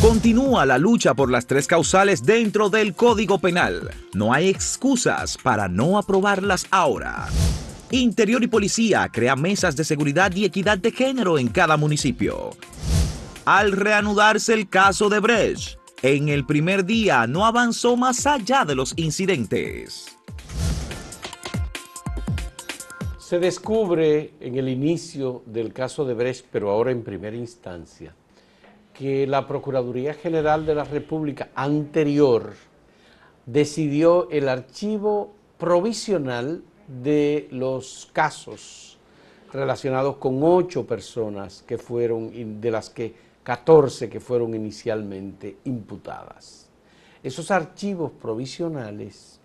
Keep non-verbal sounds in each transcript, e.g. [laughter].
Continúa la lucha por las tres causales dentro del Código Penal. No hay excusas para no aprobarlas ahora. Interior y Policía crea mesas de seguridad y equidad de género en cada municipio. Al reanudarse el caso de Brecht, en el primer día no avanzó más allá de los incidentes. Se descubre en el inicio del caso de Brecht, pero ahora en primera instancia, que la Procuraduría General de la República anterior decidió el archivo provisional de los casos relacionados con ocho personas que fueron, de las que 14 que fueron inicialmente imputadas. Esos archivos provisionales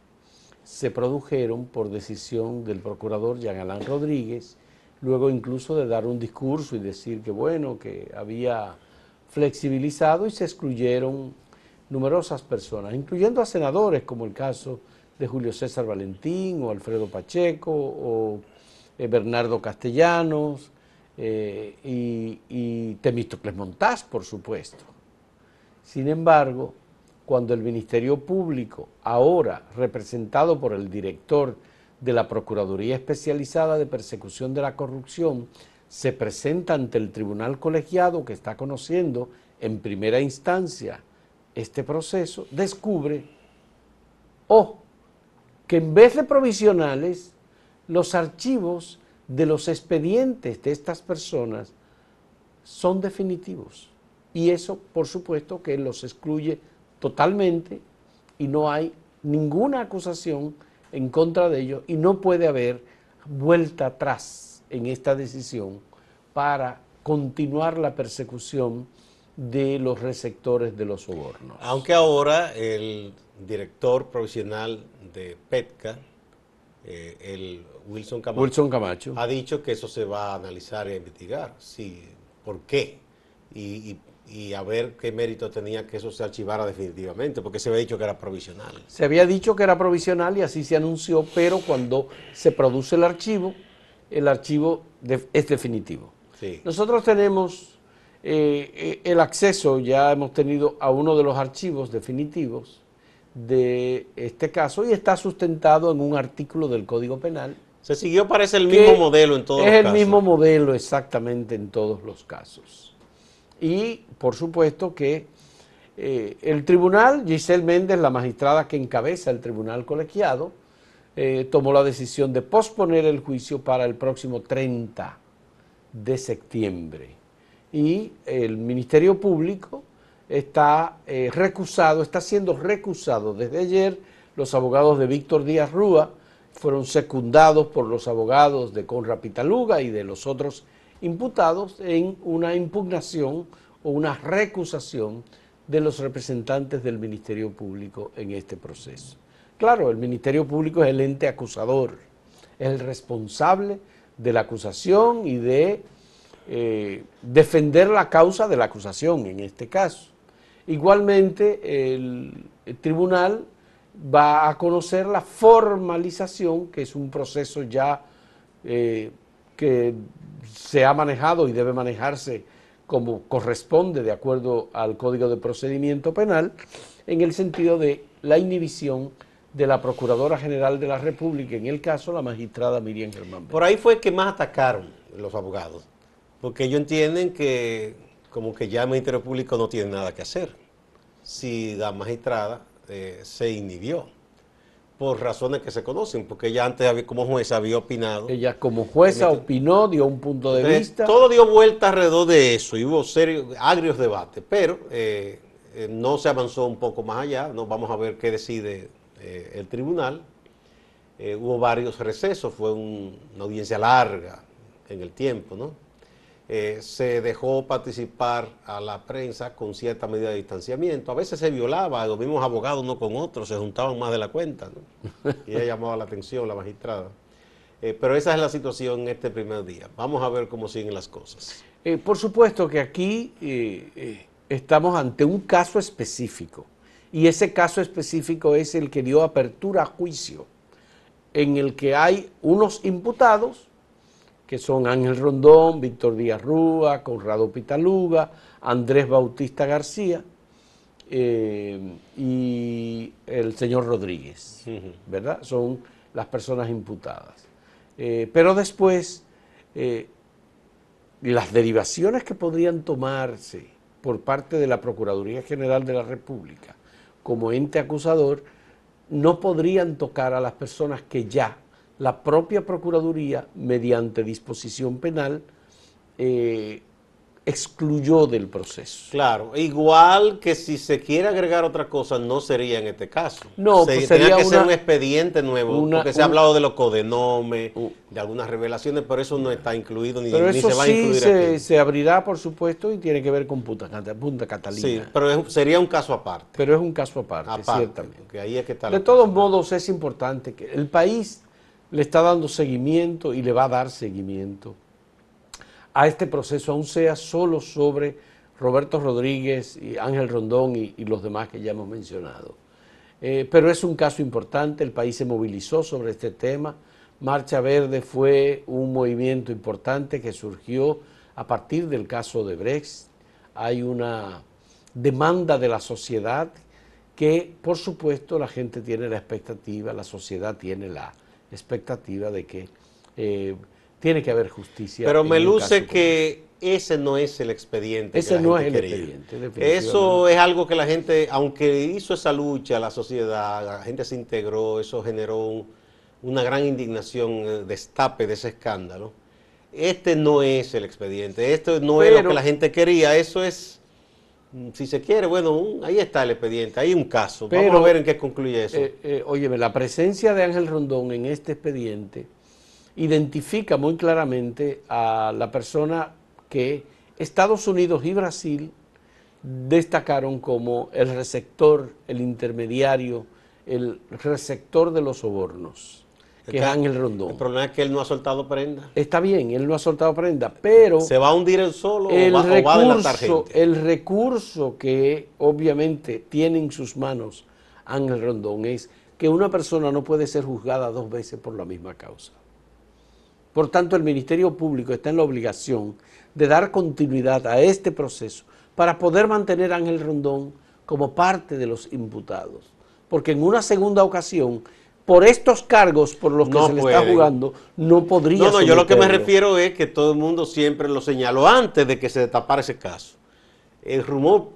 se produjeron por decisión del procurador Jean Alain Rodríguez, luego incluso de dar un discurso y decir que bueno, que había flexibilizado y se excluyeron numerosas personas, incluyendo a senadores como el caso de Julio César Valentín o Alfredo Pacheco o eh, Bernardo Castellanos eh, y, y Temístocles Montás, por supuesto. Sin embargo, cuando el Ministerio Público, ahora representado por el director de la Procuraduría Especializada de Persecución de la Corrupción, se presenta ante el tribunal colegiado que está conociendo en primera instancia este proceso, descubre, o que en vez de provisionales, los archivos de los expedientes de estas personas son definitivos. Y eso, por supuesto, que los excluye totalmente y no hay ninguna acusación en contra de ellos y no puede haber vuelta atrás en esta decisión para continuar la persecución de los receptores de los sobornos. Aunque ahora el director provisional de PETCA, eh, el Wilson Camacho, ha dicho que eso se va a analizar y a investigar. Sí, ¿por qué? Y, a ver qué mérito tenía que eso se archivara definitivamente, porque se había dicho que era provisional. Se había dicho que era provisional y así se anunció, pero cuando se produce el archivo, el archivo es definitivo. Nosotros tenemos eh, eh, el acceso, ya hemos tenido a uno de los archivos definitivos de este caso y está sustentado en un artículo del Código Penal. Se siguió, parece el mismo modelo en todos los casos. Es el mismo modelo exactamente en todos los casos. Y por supuesto que eh, el tribunal, Giselle Méndez, la magistrada que encabeza el tribunal colegiado, tomó la decisión de posponer el juicio para el próximo 30 de septiembre. Y el Ministerio Público está eh, recusado, está siendo recusado desde ayer. Los abogados de Víctor Díaz Rúa fueron secundados por los abogados de Conra Pitaluga y de los otros imputados en una impugnación o una recusación de los representantes del Ministerio Público en este proceso. Claro, el Ministerio Público es el ente acusador, es el responsable de la acusación y de eh, defender la causa de la acusación en este caso. Igualmente, el, tribunal va a conocer la formalización, que es un proceso ya eh, que se ha manejado y debe manejarse como corresponde de acuerdo al Código de Procedimiento Penal, en el sentido de la inhibición de la Procuradora General de la República, en el caso la magistrada Miriam Germán. Por ahí fue que más atacaron los abogados, porque ellos entienden que como que ya el Ministerio Público no tiene nada que hacer. Si la magistrada eh, se inhibió, por razones que se conocen, porque ella antes como jueza había opinado. Ella como jueza opinó, dio un punto de vista. Todo dio vuelta alrededor de eso y hubo serios, agrios debates, pero eh, eh, no se avanzó un poco más allá, no vamos a ver qué decide eh, el tribunal. Eh, hubo varios recesos, fue una audiencia larga en el tiempo, ¿no? Eh, se dejó participar a la prensa con cierta medida de distanciamiento. A veces se violaba, los mismos abogados uno con otros, se juntaban más de la cuenta, ¿no? [laughs] Y ella llamaba la atención, la magistrada. pero esa es la situación en este primer día. Vamos a ver cómo siguen las cosas. por supuesto que aquí estamos ante un caso específico y ese caso específico es el que dio apertura a juicio, en el que hay unos imputados, que son Ángel Rondón, Víctor Díaz Rúa, Conrado Pitaluga, Andrés Bautista García, eh, y el señor Rodríguez, ¿verdad? Son las personas imputadas. Eh, pero después, eh, las derivaciones que podrían tomarse por parte de la Procuraduría General de la República como ente acusador no podrían tocar a las personas que ya la propia Procuraduría, mediante disposición penal, eh, excluyó del proceso. Claro, igual que si se quiere agregar otra cosa, no sería en este caso. No, se, pues tenía sería que ser una- un expediente nuevo, una- porque se ha hablado de los codenomes, Uh. de algunas revelaciones, pero eso no está incluido ni, Pero ni eso se va a incluir se, aquí. se abrirá, por supuesto, y tiene que ver con Punta, Punta Catalina. Sí, pero es- sería un caso aparte. Pero es un caso aparte, aparte, ciertamente. ahí es que está De todos modos, es importante que el país le está dando seguimiento y le va a dar seguimiento a este proceso, aun sea solo sobre Roberto Rodríguez y Ángel Rondón y, los demás que ya hemos mencionado. Eh, pero es un caso importante, el país se movilizó sobre este tema. Marcha Verde fue un movimiento importante que surgió a partir del caso de Brecht. Hay una demanda de la sociedad que, por supuesto, la gente tiene la expectativa, la sociedad tiene la expectativa de que eh, tiene que haber justicia. Pero me luce que ese no es el expediente. Ese que la no gente es el quería. expediente. Eso es algo que la gente, aunque hizo esa lucha, la sociedad, la gente se integró, eso generó un- una gran indignación, eh, destape de ese escándalo. Este no es el expediente, esto no es lo que la gente quería, eso es, mm, si se quiere, bueno, un- ahí está el expediente, hay un caso. Vamos a ver en qué concluye eso. Eh, eh, óyeme, la presencia de Ángel Rondón en este expediente identifica muy claramente a la persona que Estados Unidos y Brasil destacaron como el receptor, el intermediario, el receptor de los sobornos, que es El Ángel El Rondón. problema es que él no ha soltado prenda. Está bien, él no ha soltado prenda, pero ¿Se va a hundir él solo el o va, o va a delatar recurso, gente? el recurso que obviamente tiene en sus manos Ángel Rondón es que una persona no puede ser juzgada dos veces por la misma causa. Por tanto, el Ministerio Público está en la obligación de dar continuidad a este proceso para poder mantener a Ángel Rondón como parte de los imputados. Porque en una segunda ocasión, por estos cargos por los que No se le está jugando, no podría No, no, yo lo que me refiero es que todo el mundo siempre lo señaló antes de que se destapara ese caso. El rumor,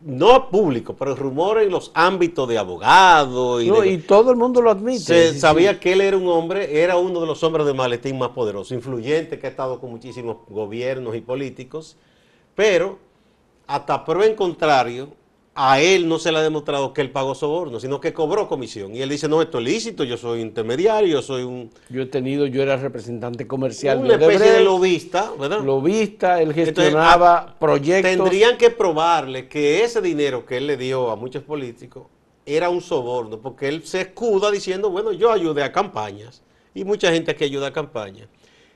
no público, pero el rumor en los ámbitos de abogados y, No, de- y todo el mundo lo admite. se Sí, sabía sí. que él era un hombre, era uno de los hombres de maletín más poderosos, influyente, que ha estado con muchísimos gobiernos y políticos, pero hasta prueba en contrario, a él no se le ha demostrado que él pagó soborno, sino que cobró comisión. Y él dice, no, esto es lícito, yo soy intermediario, yo soy un, Yo he tenido, yo era representante comercial una de especie de Odebrecht, lobista, ¿verdad? lobista, él gestionaba proyectos. Tendrían que probarle que ese dinero que él le dio a muchos políticos era un soborno, porque él se escuda diciendo, bueno, yo ayudé a campañas, y mucha gente que ayuda a campañas.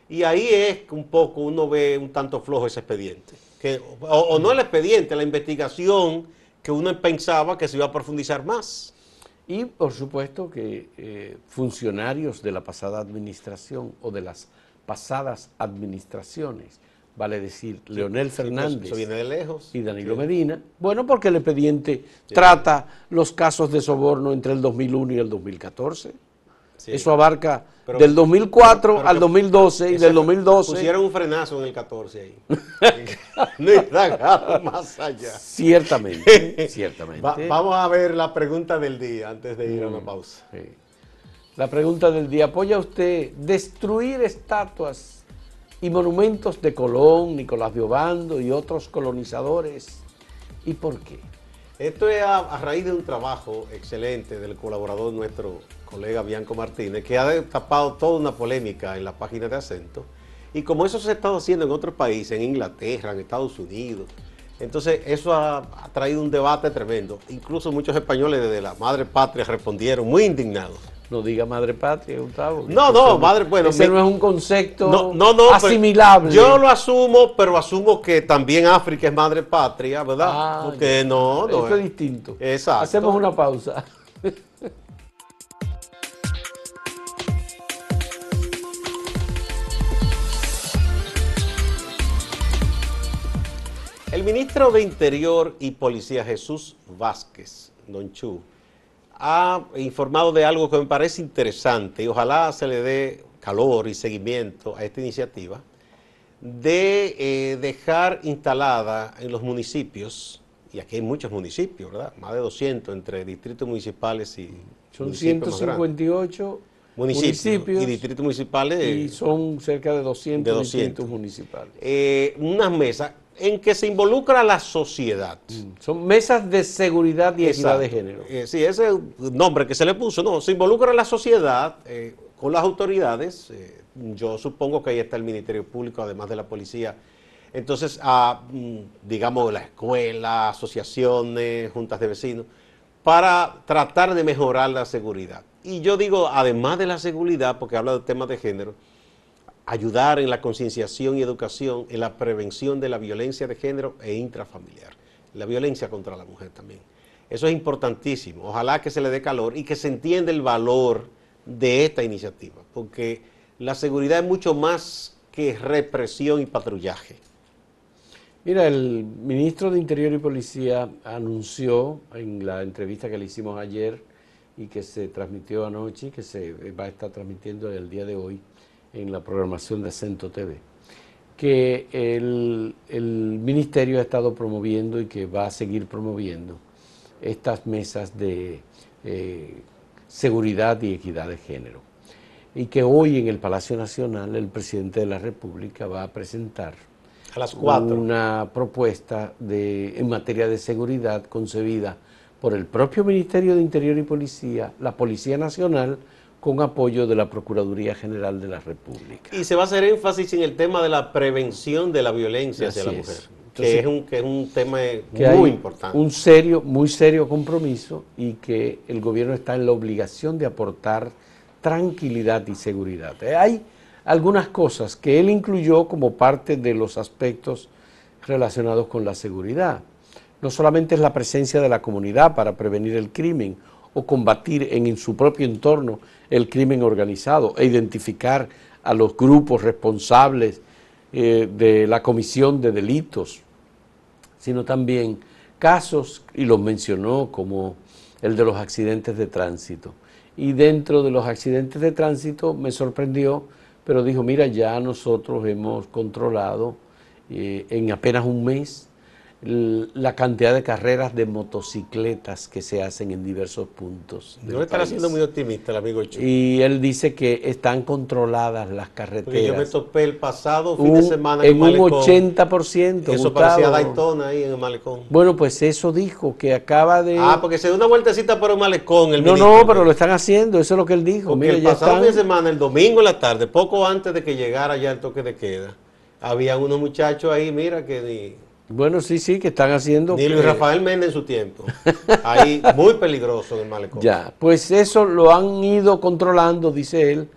Y ahí es que un poco uno ve un tanto flojo ese expediente. Que, o, o no el expediente, la investigación que uno pensaba que se iba a profundizar más. Y por supuesto que eh, funcionarios de la pasada administración o de las pasadas administraciones, vale decir, Leonel Sí, pues, Fernández Eso viene de lejos. y Danilo Medina, bueno, porque el expediente trata los casos de soborno entre el 2001 y el 2014. Sí. Eso abarca Pero- del 2004 pero al que- 2012 y del 2012 Pusieron un frenazo en el 14 ahí. [laughs] no más allá. Ciertamente, [laughs] ciertamente. Va- vamos a ver la pregunta del día antes de ir a una pausa. Sí. La pregunta del día, ¿apoya usted destruir estatuas y monumentos de Colón, Nicolás de Obando y otros colonizadores? ¿Y por qué? Esto es a, raíz de un trabajo excelente del colaborador nuestro colega Bianco Martínez, que ha destapado toda una polémica en la página de acento. Y como eso se ha estado haciendo en otros países, en Inglaterra, en Estados Unidos, entonces eso ha traído un debate tremendo. Incluso muchos españoles desde la madre patria respondieron muy indignados. No diga madre patria, Gustavo. No, no, madre- bueno, Ese no es un concepto No, no, asimilable. Yo lo asumo, pero asumo que también África es madre patria, ¿verdad? Ah, Porque no, no. Eso es distinto. Exacto. Hacemos una pausa. El ministro de Interior y Policía Jesús Vázquez, Don Chu, ha informado de algo que me parece interesante y ojalá se le dé calor y seguimiento a esta iniciativa de eh, dejar instalada en los municipios, y aquí hay muchos municipios, ¿verdad? Más de 200 entre distritos municipales y... Son 158 municipios, y distritos municipales. Y son cerca de 200, distritos municipales. Eh, unas mesas en que se involucra la sociedad. Mm, son mesas de seguridad y equidad de género. Eh, sí, ese nombre que se le puso, no, se involucra la sociedad con las autoridades yo supongo que ahí está el Ministerio Público, además de la policía. Entonces, a, mm, digamos, la escuela, asociaciones, juntas de vecinos, para tratar de mejorar la seguridad. Y yo digo, además de la seguridad, porque habla de temas de género, ayudar en la concienciación y educación, en la prevención de la violencia de género e intrafamiliar, la violencia contra la mujer también. Eso es importantísimo. Ojalá que se le dé calor y que se entienda el valor de esta iniciativa, porque la seguridad es mucho más que represión y patrullaje. Mira, el ministro de Interior y Policía anunció en la entrevista que le hicimos ayer y que se transmitió anoche y que se va a estar transmitiendo el día de hoy en la programación de Acento TV, que el, ministerio ha estado promoviendo y que va a seguir promoviendo estas mesas de eh, seguridad y equidad de género y que hoy en el Palacio Nacional el presidente de la República va a presentar a las cuatro. una propuesta de, en materia de seguridad concebida por el propio Ministerio de Interior y Policía, la Policía Nacional, con apoyo de la Procuraduría General de la República. Y se va a hacer énfasis en el tema de la prevención de la violencia hacia la mujer, que, es un, que es un tema muy importante. Un serio, muy serio compromiso y que el gobierno está en la obligación de aportar tranquilidad y seguridad. Eh, hay algunas cosas que él incluyó como parte de los aspectos relacionados con la seguridad. No solamente es la presencia de la comunidad para prevenir el crimen o combatir en, su propio entorno el crimen organizado e identificar a los grupos responsables eh, de la comisión de delitos, sino también casos, y los mencionó como el de los accidentes de tránsito, y dentro de los accidentes de tránsito me sorprendió, pero dijo, mira, ya nosotros hemos controlado eh, en apenas un mes la cantidad de carreras de motocicletas que se hacen en diversos puntos. No estará siendo muy optimista el amigo Chu. Y él dice que están controladas las carreteras. Porque yo me topé el pasado fin de semana en, en un 80%. Eso parecía Daytona ahí en el malecón. Bueno, pues eso dijo, que acaba de... Ah, porque se dio una vueltecita por el malecón. El no, no, pero lo están haciendo, eso es lo que él dijo. Porque el pasado fin de semana, el domingo en la tarde, poco antes de que llegara ya el toque de queda, había unos muchachos ahí, mira, que ni bueno, sí, sí, que están haciendo... Ni Luis Rafael Méndez en su tiempo. Ahí, muy peligroso en el malecón. Ya, pues eso lo han ido controlando, dice él,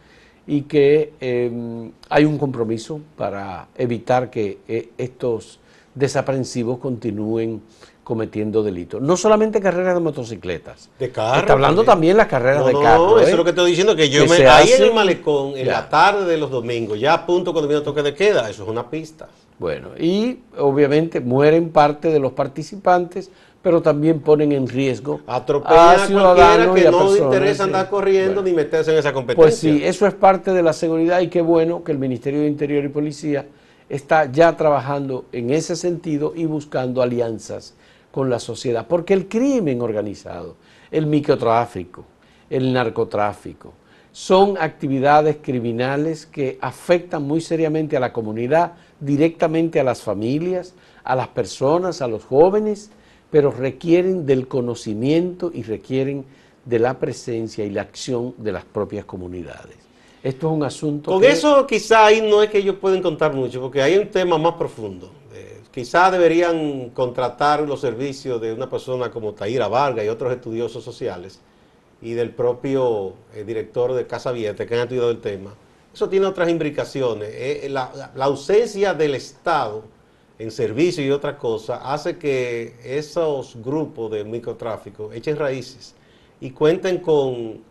y que em, hay un compromiso para evitar que eh, estos desaprensivos continúen cometiendo delitos. No solamente carreras de motocicletas. De carro. Está hablando también las carreras de carro. No, eso es ¿eh? lo que estoy diciendo, que yo me... Ahí en el malecón, en la tarde de los domingos, ya a punto cuando viene el toque de queda, eso es una pista. Bueno, y obviamente mueren parte de los participantes, pero también ponen en riesgo a ciudadanos que no interesa andar corriendo ni meterse en esa competencia. Pues sí, eso es parte de la seguridad y qué bueno que el Ministerio de Interior y Policía está ya trabajando en ese sentido y buscando alianzas con la sociedad, porque el crimen organizado, el microtráfico, el narcotráfico, son actividades criminales que afectan muy seriamente a la comunidad, directamente a las familias, a las personas, a los jóvenes, pero requieren del conocimiento y requieren de la presencia y la acción de las propias comunidades. Esto es un asunto. Con eso quizá ahí no es que ellos pueden contar mucho, porque hay un tema más profundo. Eh, quizá deberían contratar los servicios de una persona como Taira Vargas y otros estudiosos sociales y del propio eh, director de Casa Abierta que han estudiado el tema, eso tiene otras implicaciones. Eh, la, ausencia del Estado en servicio y otras cosas hace que esos grupos de microtráfico echen raíces y cuenten con,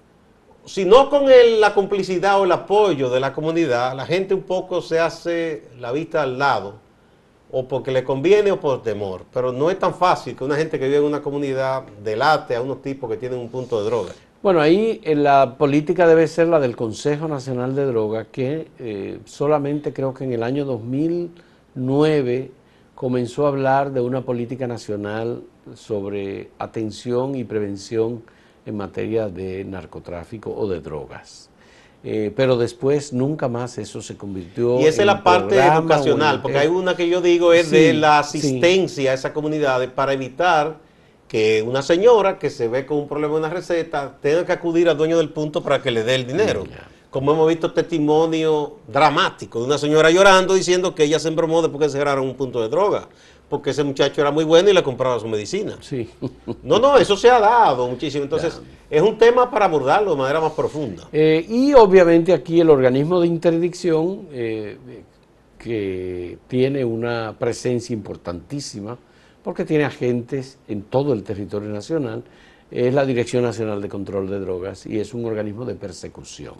si no con la complicidad o el apoyo de la comunidad, la gente un poco se hace la vista al lado o porque le conviene o por temor. Pero no es tan fácil que una gente que vive en una comunidad delate a unos tipos que tienen un punto de droga. Bueno, ahí la política debe ser la del Consejo Nacional de Drogas, que eh, solamente creo que en el año 2009 comenzó a hablar de una política nacional sobre atención y prevención en materia de narcotráfico o de drogas. Eh, pero después nunca más eso se convirtió Y esa es la parte educacional, porque hay una que yo digo es de la asistencia a esa comunidad para evitar que una señora que se ve con un problema en una receta tenga que acudir al dueño del punto para que le dé el dinero. Como hemos visto testimonio dramático de una señora llorando diciendo que ella se embromó después que se cerraron un punto de droga porque ese muchacho era muy bueno y le compraba su medicina. Sí. [laughs] No, no, eso se ha dado muchísimo. Entonces, es un tema para abordarlo de manera más profunda. Eh, y obviamente aquí el organismo de interdicción, eh, que tiene una presencia importantísima, porque tiene agentes en todo el territorio nacional, es la Dirección Nacional de Control de Drogas y es un organismo de persecución.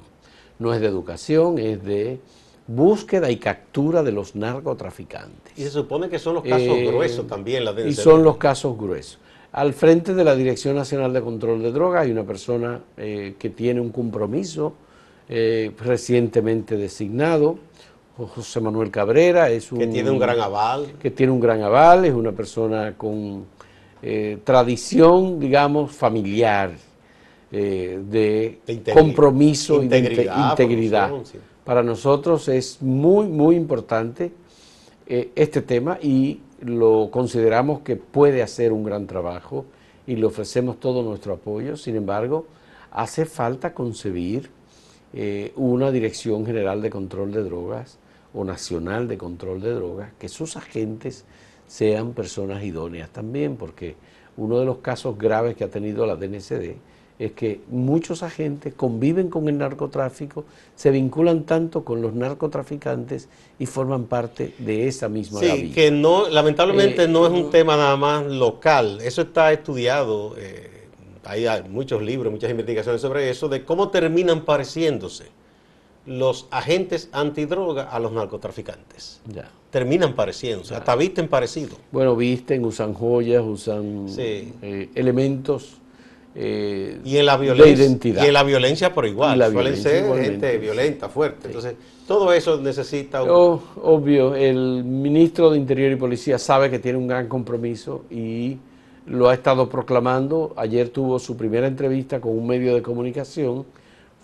No es de educación, es de búsqueda y captura de los narcotraficantes. Y se supone que son los casos eh, gruesos también. La y son los casos gruesos. Al frente de la Dirección Nacional de Control de Drogas hay una persona eh, que tiene un compromiso eh, recientemente designado, José Manuel Cabrera, es un... Que tiene un gran aval. Que tiene un gran aval, es una persona con tradición, digamos, familiar, de, compromiso y de integridad. Para nosotros es muy, muy importante eh, este tema y lo consideramos que puede hacer un gran trabajo y le ofrecemos todo nuestro apoyo. Sin embargo, hace falta concebir eh, una Dirección General de Control de Drogas o Nacional de Control de Drogas, que sus agentes sean personas idóneas también, porque uno de los casos graves que ha tenido la DNCD es que muchos agentes conviven con el narcotráfico, se vinculan tanto con los narcotraficantes y forman parte de esa misma Sí, que no, lamentablemente eh, no es un tema nada más local, eso está estudiado, eh, hay muchos libros, muchas investigaciones sobre eso, de cómo terminan pareciéndose los agentes antidroga a los narcotraficantes. Ya. Terminan pareciéndose, hasta visten parecido. Bueno, visten, usan joyas, usan eh, elementos eh, y en la violencia, identidad. Y en la violencia por igual. Suelen ser gente violenta, fuerte. Entonces, todo eso necesita... obvio, el ministro de Interior y Policía sabe que tiene un gran compromiso y lo ha estado proclamando. Ayer tuvo su primera entrevista con un medio de comunicación,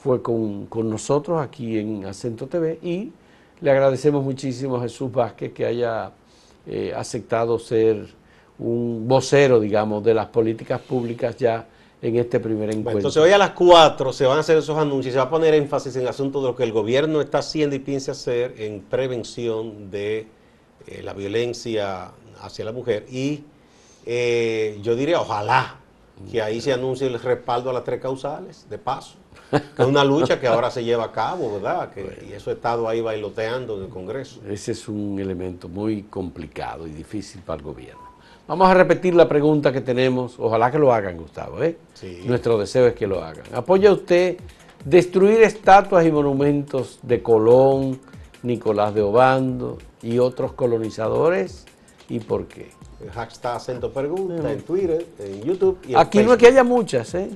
fue con, nosotros aquí en Acento TV y le agradecemos muchísimo a Jesús Vázquez que haya eh, aceptado ser un vocero, digamos, de las políticas públicas ya en este primer encuentro. entonces hoy a las 4 se van a hacer esos anuncios y se va a poner énfasis en el asunto de lo que el gobierno está haciendo y piensa hacer en prevención de eh, la violencia hacia la mujer. Y eh, yo diría, ojalá que ahí se anuncie el respaldo a las tres causales, de paso. [laughs] Es una lucha que ahora se lleva a cabo, ¿verdad? Que, y eso ha estado ahí bailoteando en el Congreso. Ese es un elemento muy complicado y difícil para el gobierno. Vamos a repetir la pregunta que tenemos. Ojalá que lo hagan, Gustavo. ¿eh? Nuestro deseo es que lo hagan. ¿Apoya usted destruir estatuas y monumentos de Colón, Nicolás de Obando y otros colonizadores? ¿Y por qué? El hashtag acento pregunta en Twitter, en YouTube. Y Aquí no es que haya muchas, ¿eh?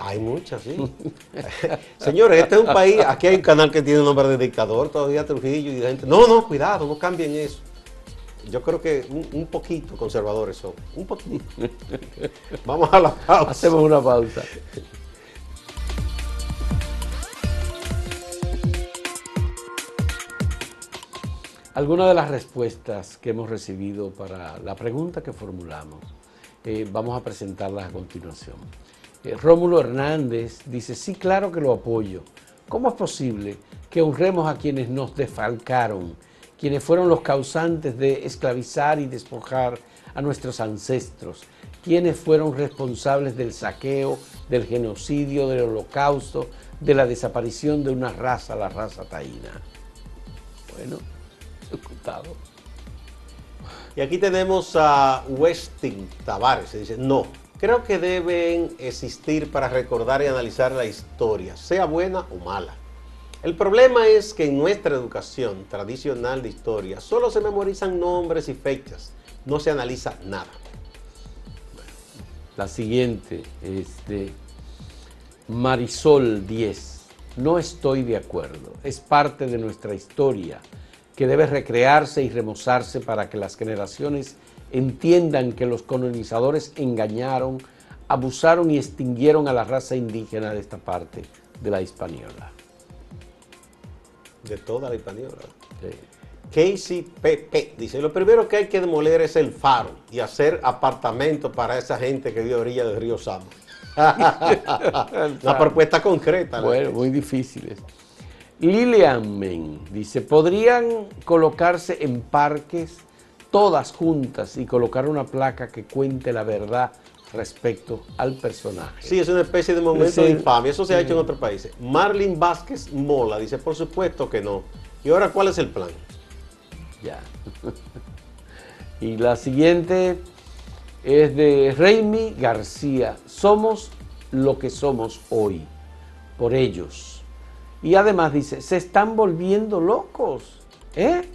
Hay muchas, sí. [laughs] Señores, este es un país, aquí hay un canal que tiene nombre de dictador, todavía Trujillo y gente. No, no, cuidado, no cambien eso yo creo que un, poquito conservadores son, un poquito. [laughs] Vamos a la pausa. Hacemos una pausa. Algunas de las respuestas que hemos recibido para la pregunta que formulamos, eh, vamos a presentarlas a continuación. Eh, Rómulo Hernández dice, sí, claro que lo apoyo. ¿Cómo es posible que honremos a quienes nos defalcaron quienes fueron los causantes de esclavizar y despojar a nuestros ancestros, quienes fueron responsables del saqueo, del genocidio, del holocausto, de la desaparición de una raza, la raza taína. Bueno, escuchado. Y aquí tenemos a Westing Tavares, se dice, no, creo que deben existir para recordar y analizar la historia, sea buena o mala El problema es que en nuestra educación tradicional de historia solo se memorizan nombres y fechas, no se analiza nada. La siguiente es de Marisol 10. No estoy de acuerdo. Es parte de nuestra historia que debe recrearse y remozarse para que las generaciones entiendan que los colonizadores engañaron, abusaron y extinguieron a la raza indígena de esta parte de la hispaniola. De toda la hispaniola. Casey PP dice, lo primero que hay que demoler es el faro y hacer apartamentos para esa gente que vive a orilla del río Sama. [laughs] Una propuesta concreta. Bueno, muy difíciles. Lilian Men dice, ¿podrían colocarse en parques todas juntas y colocar una placa que cuente la verdad respecto al personaje? Sí, es una especie de momento de infamia. Eso se ha hecho en otros países. Marlin Vázquez Mola dice, por supuesto que no. ¿Y ahora cuál es el plan? Ya. [laughs] y la siguiente es de Reimi García. Somos lo que somos hoy, por ellos. Y además dice, se están volviendo locos. ¿eh?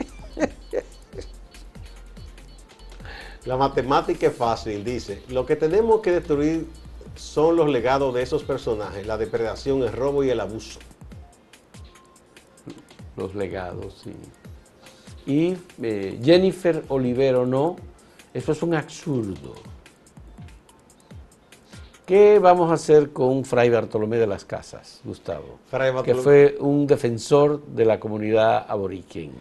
La matemática es fácil, dice. Lo que tenemos que destruir son los legados de esos personajes, la depredación, el robo y el abuso. Los legados, sí. Y eh, Jennifer Olivero, no, eso es un absurdo. ¿Qué vamos a hacer con Fray Bartolomé de las Casas, Gustavo? Que fue un defensor de la comunidad aborigen.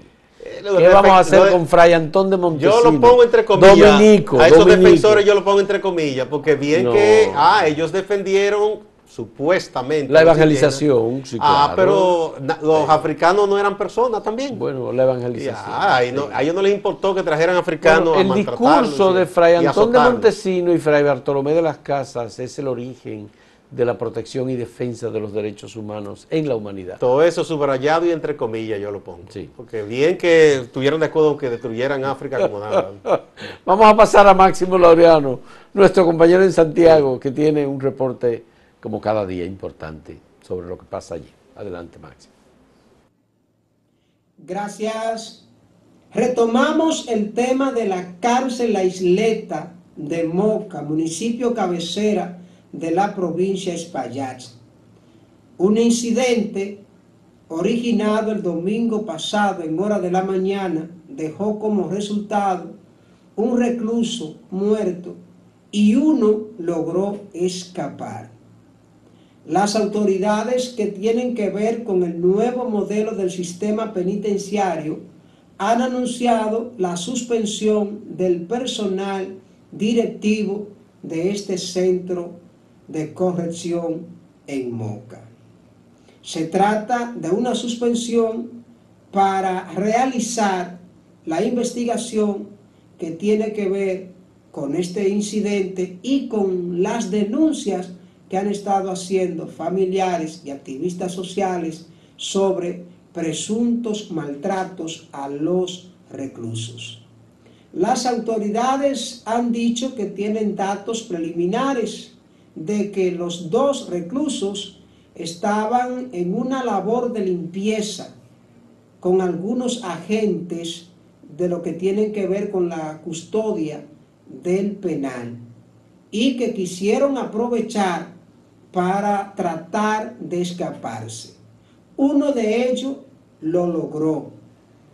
Eh, ¿Qué vamos a hacer con Fray Antón de Montesino? Yo lo pongo entre comillas. Dominico. A esos defensores yo lo pongo entre comillas, porque bien que ah, ellos defendieron supuestamente. La evangelización, sí, Ah, pero los africanos no eran personas también. Bueno, la evangelización. a ellos no les importó que trajeran africanos El discurso de Fray Antón de Montesino y Fray Bartolomé de las Casas es el origen de la protección y defensa de los derechos humanos en la humanidad. Todo eso subrayado y entre comillas yo lo pongo. Sí. Porque bien que estuvieron de acuerdo en que destruyeran África como nada. [laughs] Vamos a pasar a Máximo Laureano, nuestro compañero en Santiago, que tiene un reporte como cada día importante sobre lo que pasa allí. Adelante, Máximo. Gracias. Retomamos el tema de la cárcel La Isleta de Moca, municipio cabecera de la provincia Espaillat. Un incidente originado el domingo pasado en hora de la mañana dejó como resultado un recluso muerto y uno logró escapar. Las autoridades que tienen que ver con el nuevo modelo del sistema penitenciario han anunciado la suspensión del personal directivo de este centro de corrección en Moca. Se trata de una suspensión para realizar la investigación que tiene que ver con este incidente y con las denuncias que han estado haciendo familiares y activistas sociales sobre presuntos maltratos a los reclusos. Las autoridades han dicho que tienen datos preliminares de que los dos reclusos estaban en una labor de limpieza con algunos agentes de lo que tienen que ver con la custodia del penal y que quisieron aprovechar para tratar de escaparse. Uno de ellos lo logró,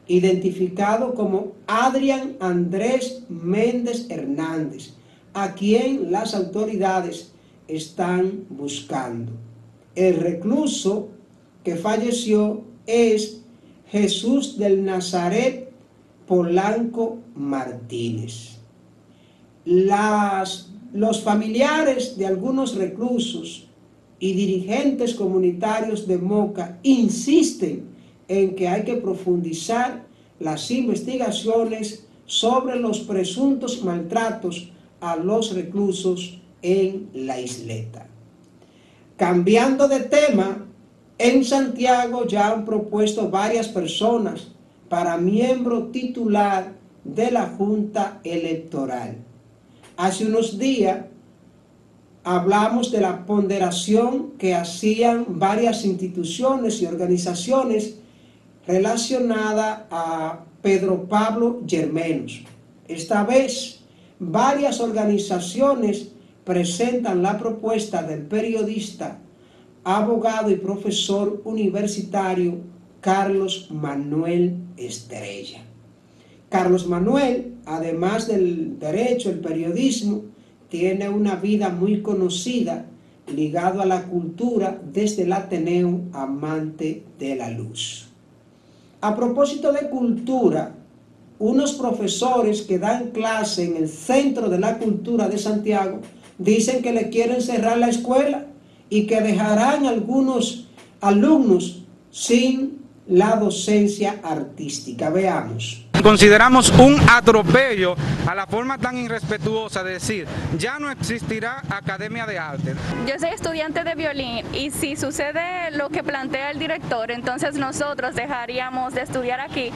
identificado como Adrián Andrés Méndez Hernández, a quien las autoridades están buscando. El recluso que falleció es Jesús del Nazaret Polanco Martínez. Las los familiares de algunos reclusos y dirigentes comunitarios de Moca insisten en que hay que profundizar las investigaciones sobre los presuntos maltratos a los reclusos en la isleta. Cambiando de tema, en Santiago ya han propuesto varias personas para miembro titular de la Junta Electoral. Hace unos días, hablamos de la ponderación que hacían varias instituciones y organizaciones relacionada a Pedro Pablo Germenos. Esta vez, varias organizaciones presentan la propuesta del periodista, abogado y profesor universitario Carlos Manuel Estrella. Carlos Manuel, además del derecho, el periodismo, tiene una vida muy conocida ligado a la cultura desde el Ateneo Amante de la Luz. A propósito de cultura, unos profesores que dan clase en el Centro de la Cultura de Santiago dicen que le quieren cerrar la escuela y que dejarán algunos alumnos sin la docencia artística. Veamos. Consideramos un atropello a la forma tan irrespetuosa de decir, ya no existirá academia de arte. Yo soy estudiante de violín y si sucede lo que plantea el director, entonces nosotros dejaríamos de estudiar aquí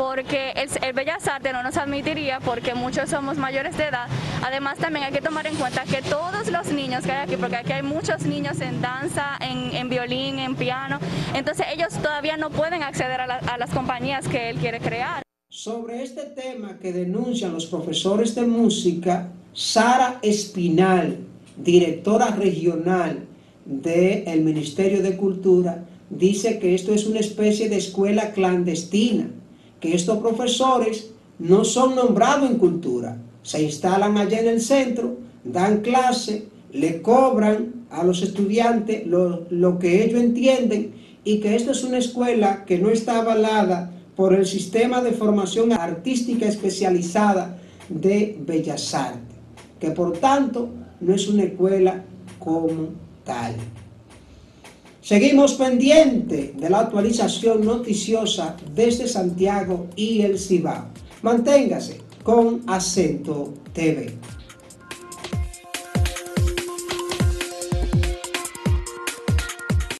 porque el, Bellas Artes no nos admitiría porque muchos somos mayores de edad. Además también hay que tomar en cuenta que todos los niños que hay aquí, porque aquí hay muchos niños en danza, en, violín, en piano, entonces ellos todavía no pueden acceder a las compañías que él quiere crear. Sobre este tema que denuncian los profesores de música, Sara Espinal, directora regional del Ministerio de Cultura, dice que esto es una especie de escuela clandestina, que estos profesores no son nombrados en cultura, se instalan allá en el centro, dan clase, le cobran a los estudiantes lo, lo que ellos entienden y que esto es una escuela que no está avalada por el sistema de formación artística especializada de Bellas Artes, que por tanto no es una escuela como tal. Seguimos pendiente de la actualización noticiosa desde Santiago y el Cibao. Manténgase con Acento TV.